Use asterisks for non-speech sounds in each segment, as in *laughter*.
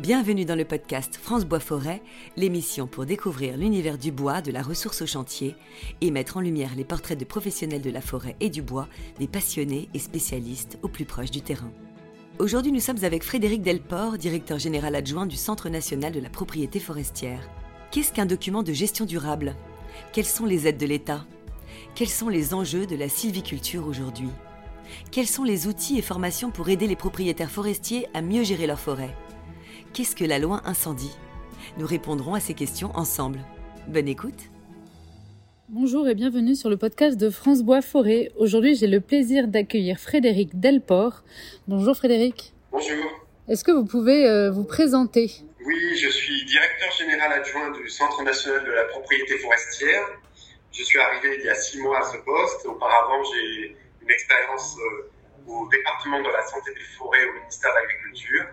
Bienvenue dans le podcast France Bois Forêt, l'émission pour découvrir l'univers du bois, de la ressource au chantier et mettre en lumière les portraits de professionnels de la forêt et du bois, des passionnés et spécialistes au plus proche du terrain. Aujourd'hui, nous sommes avec Frédéric Delport, directeur général adjoint du Centre national de la propriété forestière. Qu'est-ce qu'un document de gestion durable? Quelles sont les aides de l'État? Quels sont les enjeux de la sylviculture aujourd'hui? Quels sont les outils et formations pour aider les propriétaires forestiers à mieux gérer leur forêt? Qu'est-ce que la loi incendie? Nous répondrons à ces questions ensemble. Bonne écoute Bonjour et bienvenue sur le podcast de France Bois Forêt. Aujourd'hui, j'ai le plaisir d'accueillir Frédéric Delport. Bonjour Frédéric. Bonjour. Est-ce que vous pouvez euh, vous présenter? Oui, je suis directeur général adjoint du Centre national de la propriété forestière. Je suis arrivé il y a six mois à ce poste. Auparavant, j'ai une expérience euh, au département de la santé des forêts au ministère de l'Agriculture.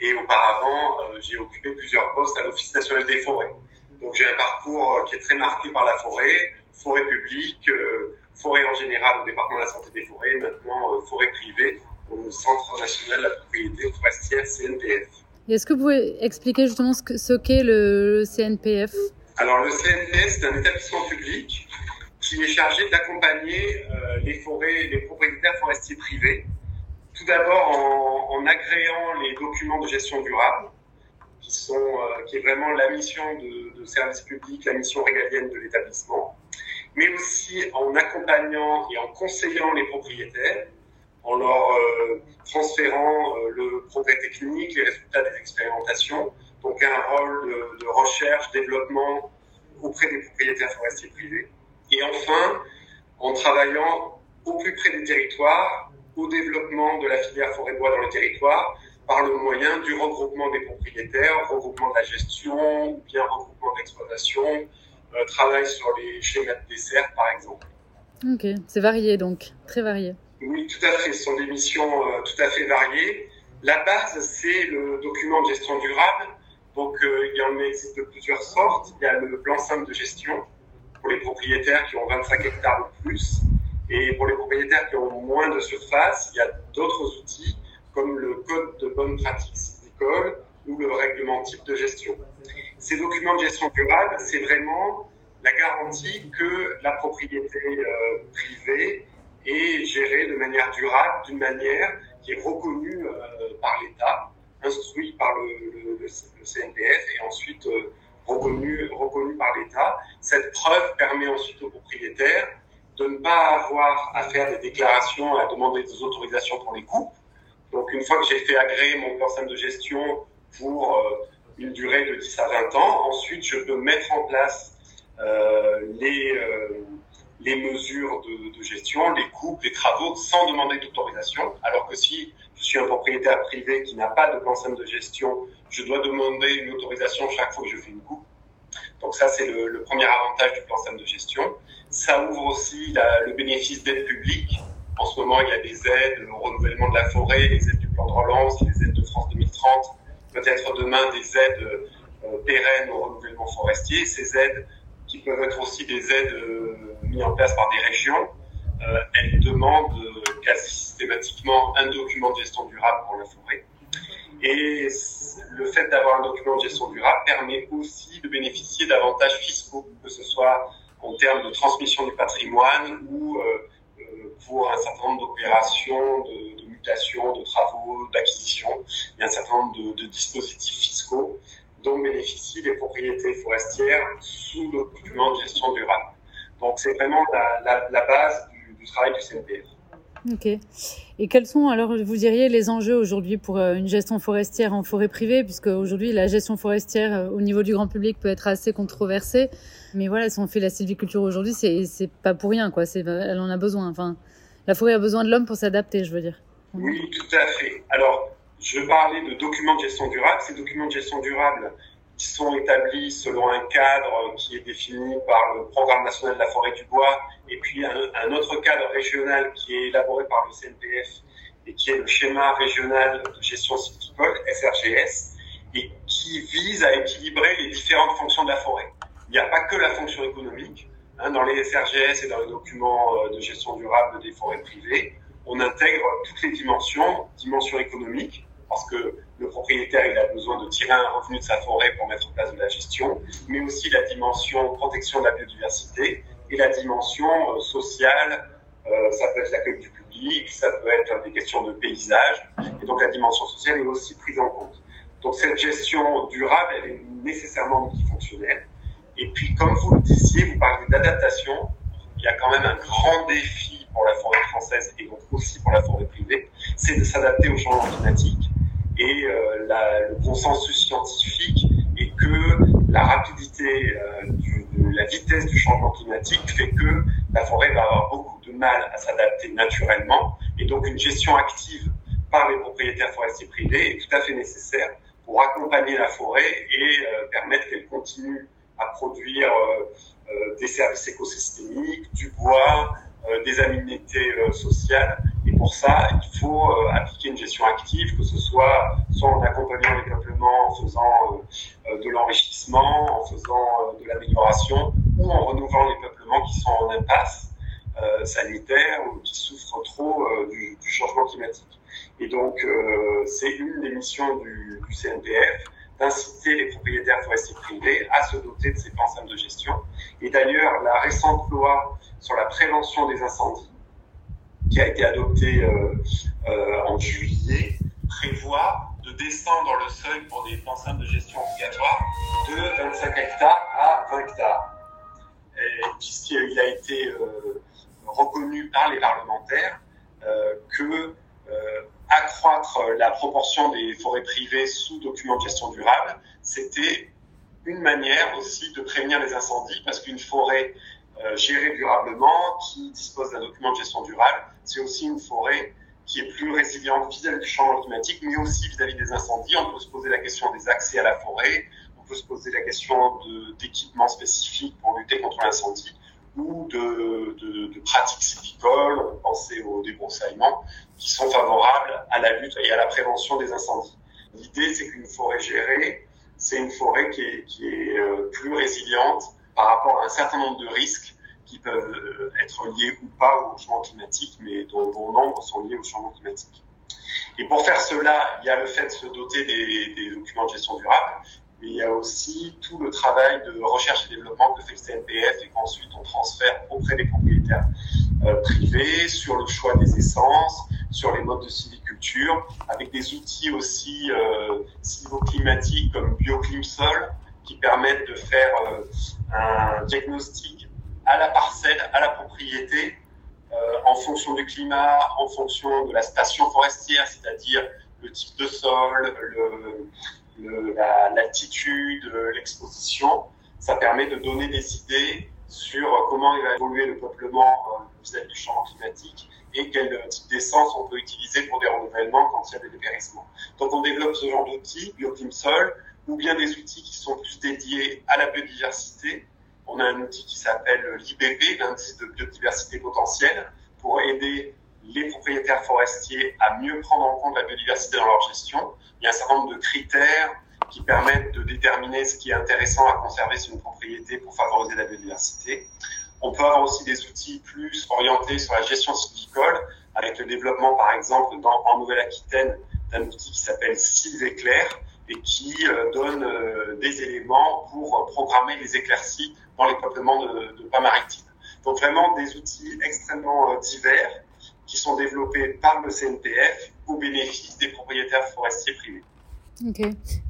Et auparavant, euh, j'ai occupé plusieurs postes à l'Office national des forêts. Donc j'ai un parcours euh, qui est très marqué par la forêt, forêt publique, euh, forêt en général au département de la santé des forêts, maintenant forêt privée au Centre national de la propriété forestière CNPF. Est-ce que vous pouvez expliquer justement ce qu'est le, CNPF Alors le CNPF, c'est un établissement public qui est chargé d'accompagner les forêts, les propriétaires forestiers privés tout d'abord en, agréant les documents de gestion durable, qui, sont, euh, qui est vraiment la mission de, service public, la mission régalienne de l'établissement, mais aussi en accompagnant et en conseillant les propriétaires, en leur euh, transférant euh, le progrès technique, les résultats des expérimentations, donc un rôle de recherche, développement auprès des propriétaires forestiers privés. Et enfin, en travaillant au plus près des territoires au développement de la filière forêt-bois dans le territoire par le moyen du regroupement des propriétaires, regroupement de la gestion, ou bien regroupement d'exploitation, euh, travail sur les schémas de dessert par exemple. Ok, c'est varié donc, très varié. Oui, tout à fait, ce sont des missions euh, tout à fait variées. La base, c'est le document de gestion durable. Donc, euh, il y en existe de plusieurs sortes. Il y a le plan simple de gestion pour les propriétaires qui ont 25 hectares ou plus. Et pour les propriétaires qui ont moins de surface, il y a d'autres outils comme le code de bonne pratique sylvicole ou le règlement type de gestion. Ces documents de gestion durable, c'est vraiment la garantie que la propriété euh, privée est gérée de manière durable, d'une manière qui est reconnue euh, par l'État, instruite par le, CNPF et ensuite euh, reconnue par l'État. Cette preuve permet ensuite aux propriétaires de ne pas avoir à faire des déclarations, à demander des autorisations pour les coupes. Donc une fois que j'ai fait agréer mon plan de gestion pour euh, une durée de 10 à 20 ans, ensuite je peux mettre en place euh, les, euh, les mesures de, de, gestion, les coupes, les travaux sans demander d'autorisation. Alors que si je suis un propriétaire privé qui n'a pas de plan de gestion, je dois demander une autorisation chaque fois que je fais une coupe. Donc ça, c'est le, le, premier avantage du plan de gestion. Ça ouvre aussi la, le bénéfice d'aide publique. En ce moment, il y a des aides au renouvellement de la forêt, les aides du plan de relance, les aides de France 2030, peut-être demain des aides euh, pérennes au renouvellement forestier. Ces aides qui peuvent être aussi des aides euh, mises en place par des régions, euh, elles demandent euh, quasi systématiquement un document de gestion durable pour la forêt. Et le fait d'avoir un document de gestion durable permet aussi de bénéficier d'avantages fiscaux, que ce soit en termes de transmission du patrimoine ou euh, euh, pour un certain nombre d'opérations, de, mutations, de travaux, d'acquisition. Il y a un certain nombre de, dispositifs fiscaux dont bénéficient les propriétés forestières sous le document de gestion durable. Donc c'est vraiment la base du, du, travail du CNPF. Ok. Et quels sont alors, vous diriez, les enjeux aujourd'hui pour euh, une gestion forestière en forêt privée, puisque aujourd'hui la gestion forestière euh, au niveau du grand public peut être assez controversée. Mais voilà, si on fait la sylviculture aujourd'hui, c'est c'est pas pour rien, quoi. Elle en a besoin. Enfin, la forêt a besoin de l'homme pour s'adapter, je veux dire. Oui, tout à fait. Alors, je parlais de documents de gestion durable. Ces documents de gestion durable, sont établis selon un cadre qui est défini par le Programme national de la forêt du bois et puis un, autre cadre régional qui est élaboré par le CNPF et qui est le schéma régional de gestion sylvicole, SRGS, et qui vise à équilibrer les différentes fonctions de la forêt. Il n'y a pas que la fonction économique. Hein, dans les SRGS et dans les documents euh, de gestion durable des forêts privées, on intègre toutes les dimensions, dimension économique, parce que le propriétaire il a besoin de tirer un revenu de sa forêt pour mettre en place de la gestion, mais aussi la dimension protection de la biodiversité et la dimension euh, sociale. Euh, ça peut être l'accueil du public, ça peut être des questions de paysage, et donc la dimension sociale est aussi prise en compte. Donc cette gestion durable, elle est nécessairement multifonctionnelle. Et puis, comme vous le disiez, vous parlez d'adaptation. Il y a quand même un grand défi pour la forêt française et donc aussi pour la forêt privée, c'est de s'adapter au changement climatique. Et euh, le consensus scientifique est que la rapidité, euh, la vitesse du changement climatique fait que la forêt va avoir beaucoup de mal à s'adapter naturellement. Et donc une gestion active par les propriétaires forestiers privés est tout à fait nécessaire pour accompagner la forêt et euh, permettre qu'elle continue à produire des services écosystémiques, du bois, des aménités sociales. Et pour ça, il faut appliquer une gestion active, que ce soit soit en accompagnant les peuplements, en faisant de l'enrichissement, en faisant de l'amélioration, ou en renouvelant les peuplements qui sont en impasse sanitaire ou qui souffrent trop du, du changement climatique. Et donc, euh, c'est une des missions du, du CNPF d'inciter les propriétaires forestiers privés à se doter de ces ensembles de gestion. Et d'ailleurs, la récente loi sur la prévention des incendies, qui a été adoptée euh, euh, en juillet, prévoit de descendre le seuil pour des ensembles de gestion obligatoires de 25 hectares à 20 hectares. Puisqu'il a été euh, reconnu par les parlementaires que accroître la proportion des forêts privées sous document de gestion durable, c'était une manière aussi de prévenir les incendies, parce qu'une forêt euh, gérée durablement, qui dispose d'un document de gestion durable, c'est aussi une forêt qui est plus résiliente vis-à-vis du changement climatique, mais aussi vis-à-vis des incendies. On peut se poser la question des accès à la forêt, on peut se poser la question d'équipements spécifiques pour lutter contre l'incendie ou de, de, pratiques sylvicoles, on penser au débroussaillement, qui sont favorables à la lutte et à la prévention des incendies. L'idée, c'est qu'une forêt gérée, c'est une forêt qui est, euh, plus résiliente par rapport à un certain nombre de risques qui peuvent euh, être liés ou pas au changement climatique, mais dont bon nombre sont liés au changement climatique. Et pour faire cela, il y a le fait de se doter des documents de gestion durable, mais il y a aussi tout le travail de recherche et développement que fait le CNPF et qu'ensuite on transfère auprès des propriétaires euh, privés sur le choix des essences, sur les modes de sylviculture, avec des outils aussi euh, comme BioClimSol qui permettent de faire euh, un diagnostic à la parcelle, à la propriété, euh, en fonction du climat, en fonction de la station forestière, c'est-à-dire le type de sol, le, l'altitude, l'exposition. Ça permet de donner des idées sur comment il va évoluer le peuplement euh, vis-à-vis du changement climatique et quel type d'essence on peut utiliser pour des renouvellements quand il y a des dépérissements. Donc on développe ce genre d'outils, Bioclimsol, ou bien des outils qui sont plus dédiés à la biodiversité. On a un outil qui s'appelle l'IBP, l'indice de biodiversité potentielle, pour aider les propriétaires forestiers à mieux prendre en compte la biodiversité dans leur gestion. Il y a un certain nombre de critères qui permettent de déterminer ce qui est intéressant à conserver sur une propriété pour favoriser la biodiversité. On peut avoir aussi des outils plus orientés sur la gestion sylvicole, avec le développement, par exemple, dans, en Nouvelle-Aquitaine, d'un outil qui s'appelle Sylvéclair et qui euh, donne euh, des éléments pour programmer les éclaircies dans les peuplements de, de pas maritimes. Donc vraiment des outils extrêmement euh, divers qui sont développés par le CNPF au bénéfice des propriétaires forestiers privés. Ok.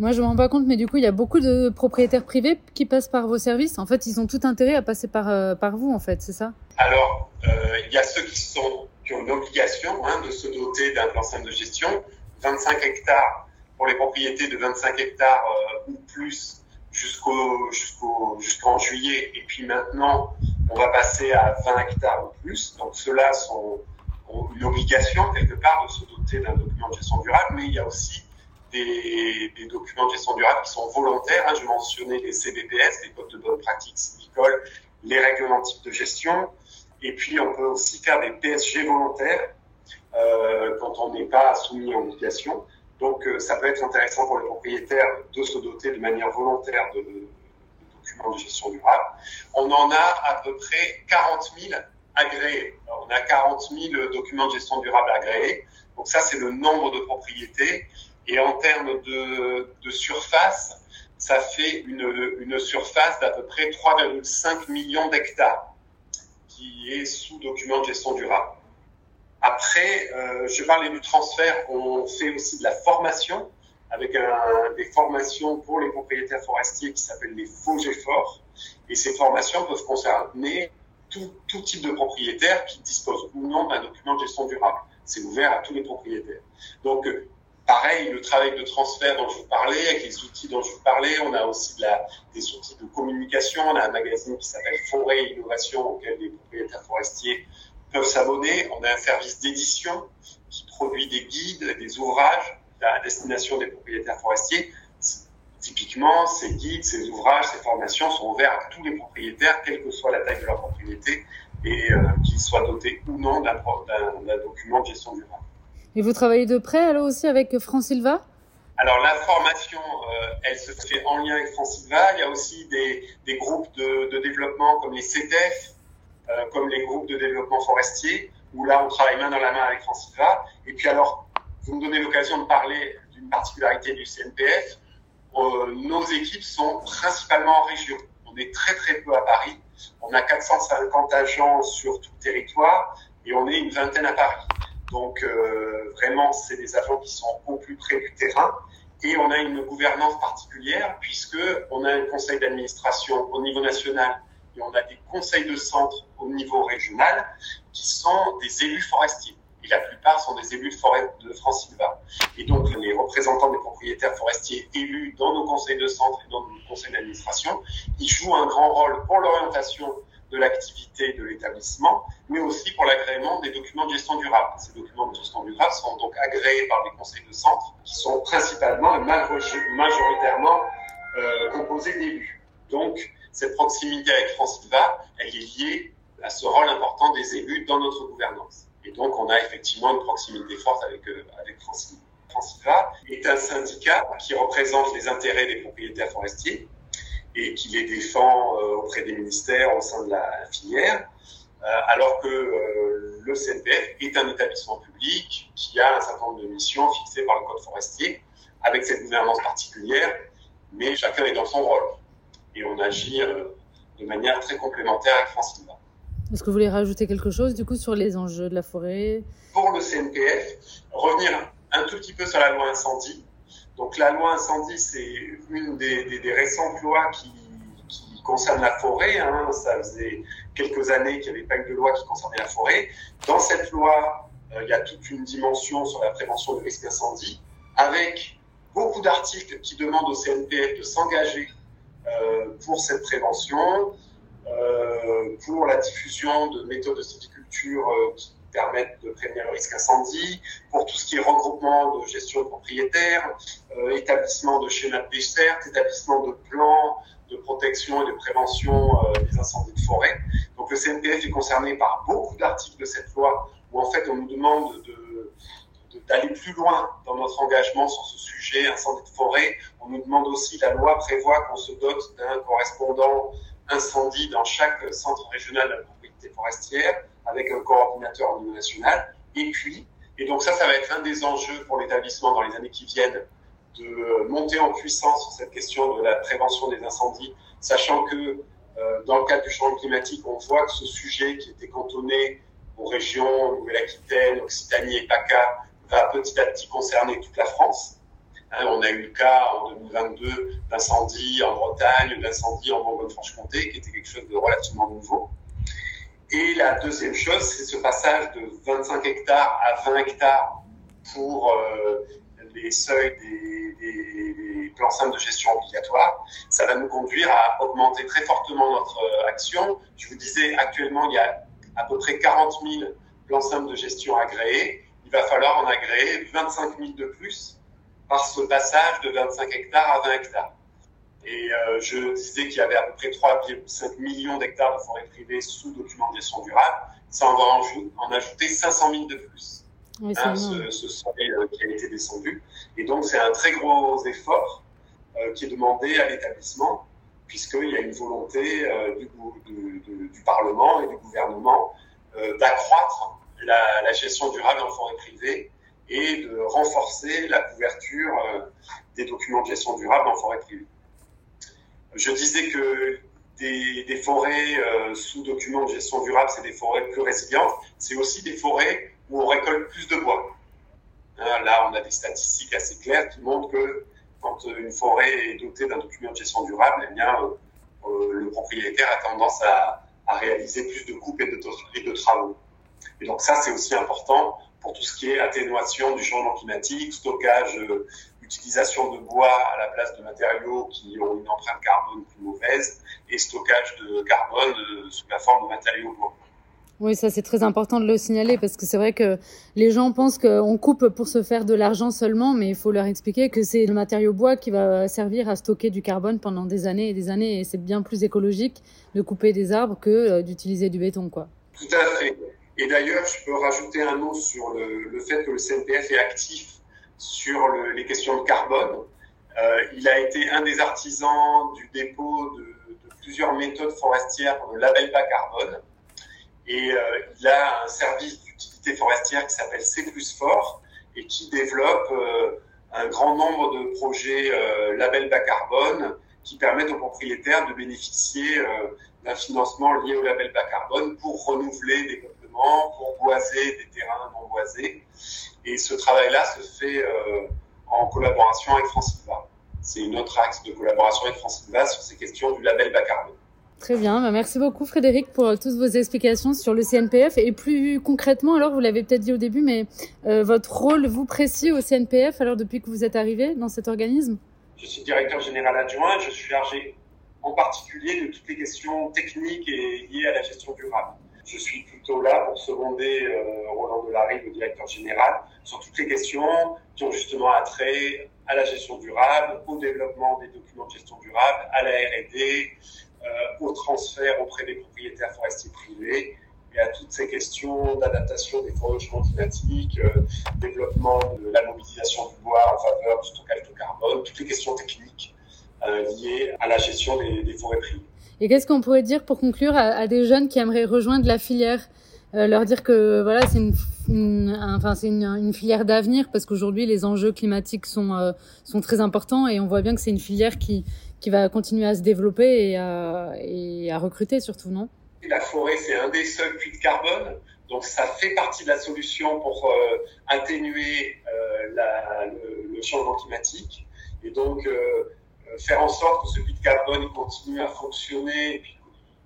Moi, je me rends pas compte, mais du coup, il y a beaucoup de propriétaires privés qui passent par vos services. En fait, ils ont tout intérêt à passer par, euh, par vous, en fait, c'est ça? Alors, euh, il y a ceux qui, sont, qui ont l'obligation hein, de se doter d'un plan de gestion. 25 hectares pour les propriétés de 25 hectares euh, ou plus jusqu'au jusqu'au jusqu'en juillet. Et puis maintenant, on va passer à 20 hectares ou plus. Donc, ceux-là sont une obligation quelque part de se doter d'un document de gestion durable, mais il y a aussi des, documents de gestion durable qui sont volontaires. Hein. Je mentionnais les CBPS, les codes de bonne pratique sylvicole, les règlements type de gestion, et puis on peut aussi faire des PSG volontaires euh, quand on n'est pas soumis à obligation. Donc euh, ça peut être intéressant pour les propriétaires de se doter de manière volontaire de documents de gestion durable. On en a à peu près 40 000 agréés. on a 40 000 documents de gestion durable agréés. Donc ça, c'est le nombre de propriétés. Et en termes de, surface, ça fait une, surface d'à peu près 3,5 millions d'hectares qui est sous document de gestion durable. Après, euh, je parlais du transfert, on fait aussi de la formation avec des formations pour les propriétaires forestiers qui s'appellent les faux efforts. Et ces formations peuvent concerner tout, tout type de propriétaires qui disposent ou non d'un document de gestion durable. C'est ouvert à tous les propriétaires. Donc, pareil, le travail de transfert dont je vous parlais, avec les outils dont je vous parlais, on a aussi des outils de communication. On a un magazine qui s'appelle Forêt Innovation auquel les propriétaires forestiers peuvent s'abonner. On a un service d'édition qui produit des guides, des ouvrages à destination des propriétaires forestiers. Typiquement, ces guides, ces ouvrages, ces formations sont ouverts à tous les propriétaires, quelle que soit la taille de leur propriété, et euh, qu'ils soient dotés ou non d'un document de gestion durable. Et vous travaillez de près alors aussi avec France Silva? Alors la formation, euh, elle se fait en lien avec France Silva. Il y a aussi des, groupes de, développement comme les CETEF, euh, comme les groupes de développement forestier, où là on travaille main dans la main avec France Silva. Et puis alors vous me donnez l'occasion de parler d'une particularité du CNPF. Euh, nos équipes sont principalement en région. On est très très peu à Paris. On a 450 agents sur tout le territoire et on est une vingtaine à Paris. Donc euh, vraiment, c'est des agents qui sont au plus près du terrain. Et on a une gouvernance particulière puisque on a un conseil d'administration au niveau national et on a des conseils de centre au niveau régional qui sont des élus forestiers et la plupart sont des élus de de France Silva. Et donc, les représentants des propriétaires forestiers élus dans nos conseils de centre et dans nos conseils d'administration, ils jouent un grand rôle pour l'orientation de l'activité de l'établissement, mais aussi pour l'agrément des documents de gestion durable. Ces documents de gestion durable sont donc agréés par les conseils de centre, qui sont principalement et majoritairement euh, composés d'élus. Donc, cette proximité avec France Silva, elle est liée à ce rôle important des élus dans notre gouvernance. Et donc, on a effectivement une proximité forte avec, euh, avec est un syndicat qui représente les intérêts des propriétaires forestiers et qui les défend euh, auprès des ministères au sein de la filière, euh, alors que euh, le CNPF est un établissement public qui a un certain nombre de missions fixées par le Code forestier, avec cette gouvernance particulière, mais chacun est dans son rôle. Et on agit de manière très complémentaire avec Franciva. Est-ce que vous voulez rajouter quelque chose du coup sur les enjeux de la forêt? Pour le CNPF, revenir un tout petit peu sur la loi incendie. Donc la loi incendie, c'est une des, récentes lois qui, concerne la forêt. Hein. Ça faisait quelques années qu'il n'y avait pas eu de loi qui concernait la forêt. Dans cette loi, euh, il y a toute une dimension sur la prévention du risque incendie, avec beaucoup d'articles qui demandent au CNPF de s'engager euh, pour cette prévention, euh, pour la diffusion de méthodes de sylviculture qui permettent de prévenir le risque incendie, pour tout ce qui est regroupement de gestion de propriétaires, euh, établissement de schémas de dessert, établissement de plans de protection et de prévention des incendies de forêt. Donc le CNPF est concerné par beaucoup d'articles de cette loi où en fait on nous demande de, d'aller plus loin dans notre engagement sur ce sujet, incendie de forêt. On nous demande aussi, la loi prévoit qu'on se dote d'un correspondant incendie dans chaque centre régional de la propriété forestière avec un coordinateur au niveau national. Et puis, et donc ça, ça va être un des enjeux pour l'établissement dans les années qui viennent de monter en puissance sur cette question de la prévention des incendies, sachant que euh, dans le cadre du changement climatique, on voit que ce sujet qui était cantonné aux régions Nouvelle-Aquitaine, Occitanie et PACA va petit à petit concerner toute la France. Hein, on a eu le cas en 2022 d'incendie en Bretagne, d'incendie en Bourgogne-Franche-Comté, qui était quelque chose de relativement nouveau. Et la deuxième chose, c'est ce passage de 25 hectares à 20 hectares pour euh, les seuils des, plans simples de gestion obligatoire. Ça va nous conduire à augmenter très fortement notre euh, action. Je vous disais, actuellement, il y a à peu près 40 000 plans simples de gestion agréés. Il va falloir en agréer 25 000 de plus par ce passage de 25 hectares à 20 hectares. Et euh, je disais qu'il y avait à peu près 3,5 millions d'hectares de forêt privée sous documentation durable. Ça, on va en, ajouter 500 000 de plus. Oui, hein, ce, ce seuil euh, qui a été descendu. Et donc, c'est un très gros effort euh, qui est demandé à l'établissement, puisqu'il y a une volonté euh, du, du, du, du, Parlement et du gouvernement euh, d'accroître la, la, gestion durable en forêt privée et de renforcer la couverture des documents de gestion durable en forêt privée. Je disais que des, forêts sous documents de gestion durable, c'est des forêts plus résilientes. C'est aussi des forêts où on récolte plus de bois. Hein, là, on a des statistiques assez claires qui montrent que quand une forêt est dotée d'un document de gestion durable, eh bien, le propriétaire a tendance à, réaliser plus de coupes et de, travaux. Et donc ça, c'est aussi important pour tout ce qui est atténuation du changement climatique, stockage, euh, utilisation de bois à la place de matériaux qui ont une empreinte carbone plus mauvaise et stockage de carbone euh, sous la forme de matériaux bois. Oui, ça c'est très important de le signaler parce que c'est vrai que les gens pensent qu'on coupe pour se faire de l'argent seulement, mais il faut leur expliquer que c'est le matériau bois qui va servir à stocker du carbone pendant des années et des années et c'est bien plus écologique de couper des arbres que euh, d'utiliser du béton, quoi. Tout à fait. Et d'ailleurs, je peux rajouter un mot sur le, fait que le CNPF est actif sur les questions de carbone. Euh, il a été un des artisans du dépôt de, plusieurs méthodes forestières pour le label bas carbone. Et euh, il a un service d'utilité forestière qui s'appelle C Fort et qui développe euh, un grand nombre de projets label bas carbone qui permettent aux propriétaires de bénéficier d'un financement lié au label bas carbone pour renouveler des pour boiser des terrains non boisés. Et ce travail-là se fait en collaboration avec Francilva. C'est une autre axe de collaboration avec Francilva sur ces questions du label bas carbone. Très bien, bah, merci beaucoup Frédéric pour euh, toutes vos explications sur le CNPF et plus concrètement, alors vous l'avez peut-être dit au début, mais euh, votre rôle vous précis au CNPF alors depuis que vous êtes arrivé dans cet organisme? Je suis directeur général adjoint, je suis chargé en particulier de toutes les questions techniques et liées à la gestion durable. Je suis plutôt là pour seconder euh, Roland Delary, le directeur général, sur toutes les questions qui ont justement attrait à la gestion durable, au développement des documents de gestion durable, à la R&D, euh, au transfert auprès des propriétaires forestiers privés et à toutes ces questions d'adaptation des forêts au euh, développement de la mobilisation du bois en faveur du stockage de carbone, toutes les questions techniques liées à la gestion des, forêts privées. Et qu'est-ce qu'on pourrait dire pour conclure à, des jeunes qui aimeraient rejoindre la filière leur dire que voilà c'est une, une, filière d'avenir parce qu'aujourd'hui les enjeux climatiques sont sont très importants et on voit bien que c'est une filière qui qui va continuer à se développer et à, et à recruter surtout, non? La forêt, c'est un des seuls puits de carbone, donc ça fait partie de la solution pour euh, atténuer euh, le, le, changement climatique. Et donc euh, faire en sorte que ce puits de carbone continue à fonctionner et puis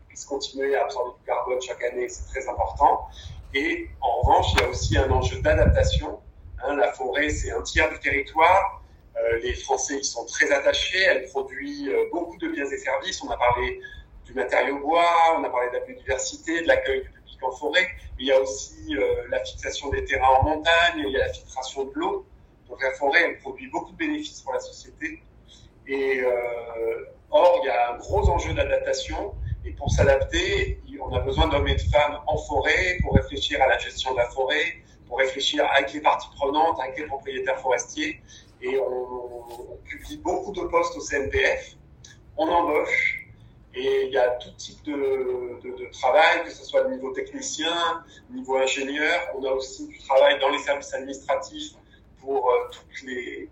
puisse continuer à absorber du carbone chaque année, c'est très important. Et en revanche, il y a aussi un enjeu d'adaptation. Hein, la forêt, c'est un tiers du territoire. Euh, les Français y sont très attachés. Elle produit euh, beaucoup de biens et services. On a parlé du matériau bois, on a parlé de la biodiversité, de l'accueil du public en forêt. Mais il y a aussi euh, la fixation des terrains en montagne, il y a la filtration de l'eau. Donc la forêt, elle produit beaucoup de bénéfices pour la société. Et or, il y a un gros enjeu d'adaptation. Et pour s'adapter, on a besoin d'hommes et de femmes en forêt pour réfléchir à la gestion de la forêt, pour réfléchir avec les parties prenantes, avec les propriétaires forestiers et on, publie beaucoup de postes au CNPF. On embauche et il y a tout type de, travail, que ce soit le niveau technicien, niveau ingénieur. On a aussi du travail dans les services administratifs pour euh, toutes les,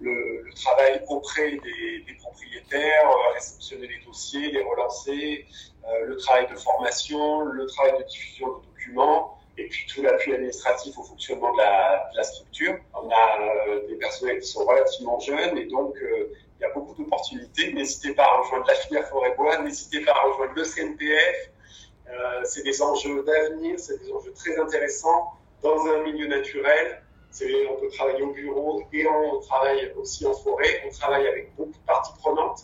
le, travail auprès des, propriétaires, euh, réceptionner les dossiers, les relancer, euh, le travail de formation, le travail de diffusion de documents et puis tout l'appui administratif au fonctionnement de la, de la structure. On a euh, des personnels qui sont relativement jeunes et donc euh, il y a beaucoup d'opportunités. N'hésitez pas à rejoindre la filière forêt-bois, n'hésitez pas à rejoindre le CNPF. Euh, c'est des enjeux d'avenir, c'est des enjeux très intéressants dans un milieu naturel. On peut travailler au bureau et on travaille aussi en forêt. On travaille avec beaucoup de parties prenantes,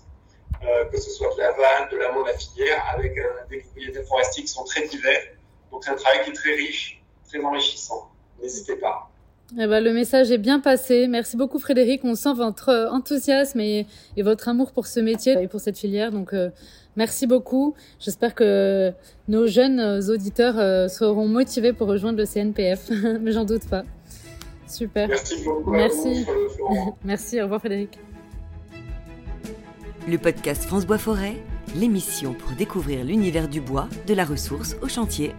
euh, que ce soit de l'aval, de l'amont de la filière, avec des propriétaires forestiers qui sont très divers. Donc c'est un travail qui est très riche, très enrichissant. N'hésitez pas. Eh ben, le message est bien passé. Merci beaucoup Frédéric. On sent votre enthousiasme et, votre amour pour ce métier et pour cette filière. Donc euh, merci beaucoup. J'espère que nos jeunes auditeurs euh, seront motivés pour rejoindre le CNPF. *laughs* Mais j'en doute pas. Super. Merci beaucoup. Merci. *laughs* merci. Au revoir Frédéric. Le podcast France Bois Forêt, l'émission pour découvrir l'univers du bois, de la ressource au chantier.